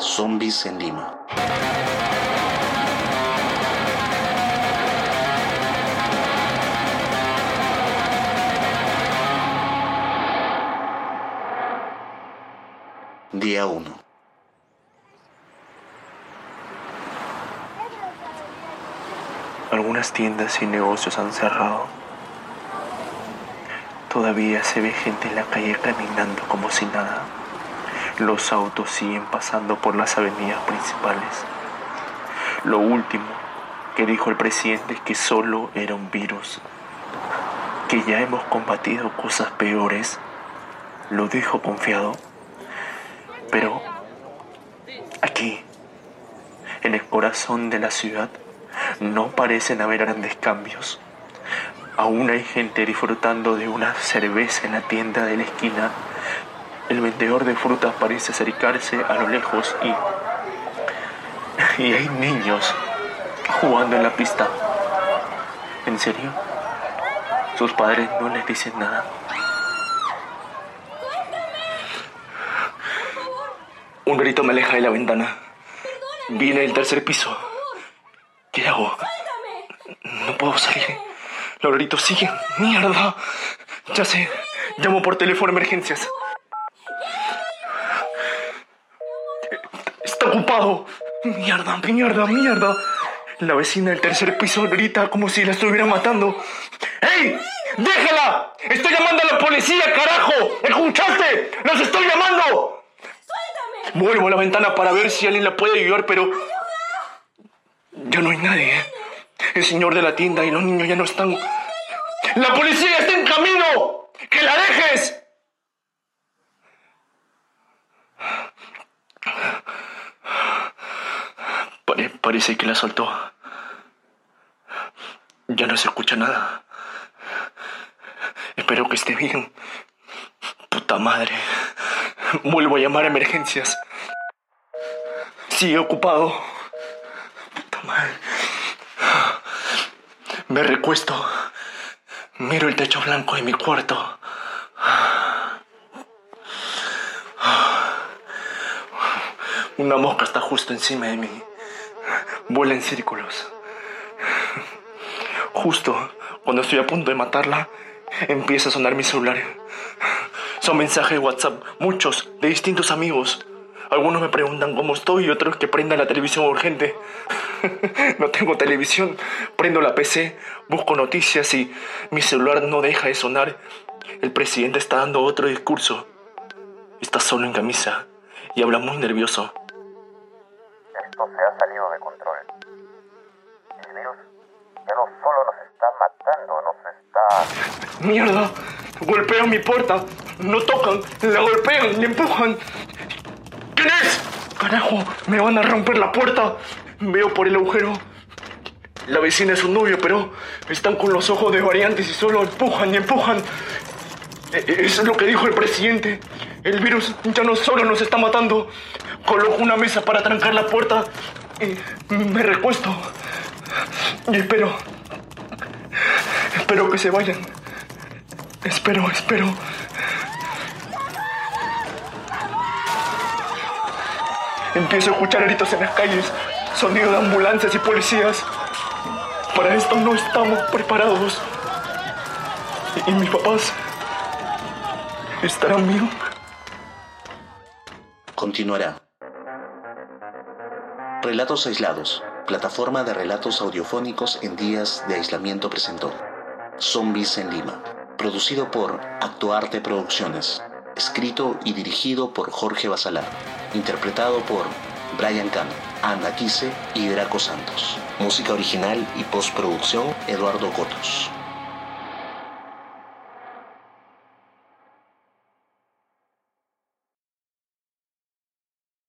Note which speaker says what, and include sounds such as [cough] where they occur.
Speaker 1: Zombies en Lima. Día 1.
Speaker 2: Algunas tiendas y negocios han cerrado. Todavía se ve gente en la calle caminando como si nada. Los autos siguen pasando por las avenidas principales. Lo último que dijo el presidente es que solo era un virus, que ya hemos combatido cosas peores. Lo dijo confiado. Pero aquí, en el corazón de la ciudad, no parecen haber grandes cambios. Aún hay gente disfrutando de una cerveza en la tienda de la esquina. El vendedor de frutas parece acercarse a lo lejos y, y hay niños jugando en la pista. ¿En serio? Sus padres no les dicen nada. Un grito me aleja de la ventana. Viene del tercer piso. ¿Qué hago? No puedo salir. Los siguen. ¡Mierda! Ya sé. Llamo por teléfono emergencias. Está ocupado. Mierda, mierda, mierda. La vecina del tercer piso grita como si la estuvieran matando. ¡Ey! ¡Déjala! ¡Estoy llamando a la policía, carajo! ¿Escuchaste? ¡Los estoy llamando! Vuelvo a la ventana para ver si alguien la puede ayudar, pero... Ya no hay nadie. El señor de la tienda y los niños ya no están. ¡La policía está en camino! ¡Que la dejes! Pare- parece que la soltó. Ya no se escucha nada. Espero que esté bien. Puta madre. Vuelvo a llamar a emergencias. Sigue ocupado. Me recuesto. Miro el techo blanco de mi cuarto. Una mosca está justo encima de mí. Vuela en círculos. Justo cuando estoy a punto de matarla, empieza a sonar mi celular. Son mensajes de WhatsApp, muchos, de distintos amigos. Algunos me preguntan cómo estoy y otros que prendan la televisión urgente. [laughs] no tengo televisión, prendo la PC, busco noticias y mi celular no deja de sonar. El presidente está dando otro discurso. Está solo en camisa y habla muy nervioso.
Speaker 3: Esto se ha salido de control. El virus ya no solo nos está matando, nos está...
Speaker 2: ¡Mierda! Golpean mi puerta. No tocan, la golpean, le empujan. ¿Quién es? Carajo, me van a romper la puerta. Veo por el agujero. La vecina es su novio, pero están con los ojos de variantes y solo empujan y empujan. E- e- es lo que dijo el presidente. El virus ya no solo nos está matando. Coloco una mesa para trancar la puerta y me recuesto. Y espero. Espero que se vayan. Espero, espero. Empiezo a escuchar gritos en las calles, sonido de ambulancias y policías. Para esto no estamos preparados. Y, mis papás estarán bien.
Speaker 1: Continuará. Relatos aislados. Plataforma de relatos audiofónicos en días de aislamiento presentó. Zombies en Lima. Producido por Actuarte Producciones. Escrito y dirigido por Jorge Basalar. Interpretado por Brian Cano, Ana Quise y Draco Santos. Música original y postproducción Eduardo Cotos.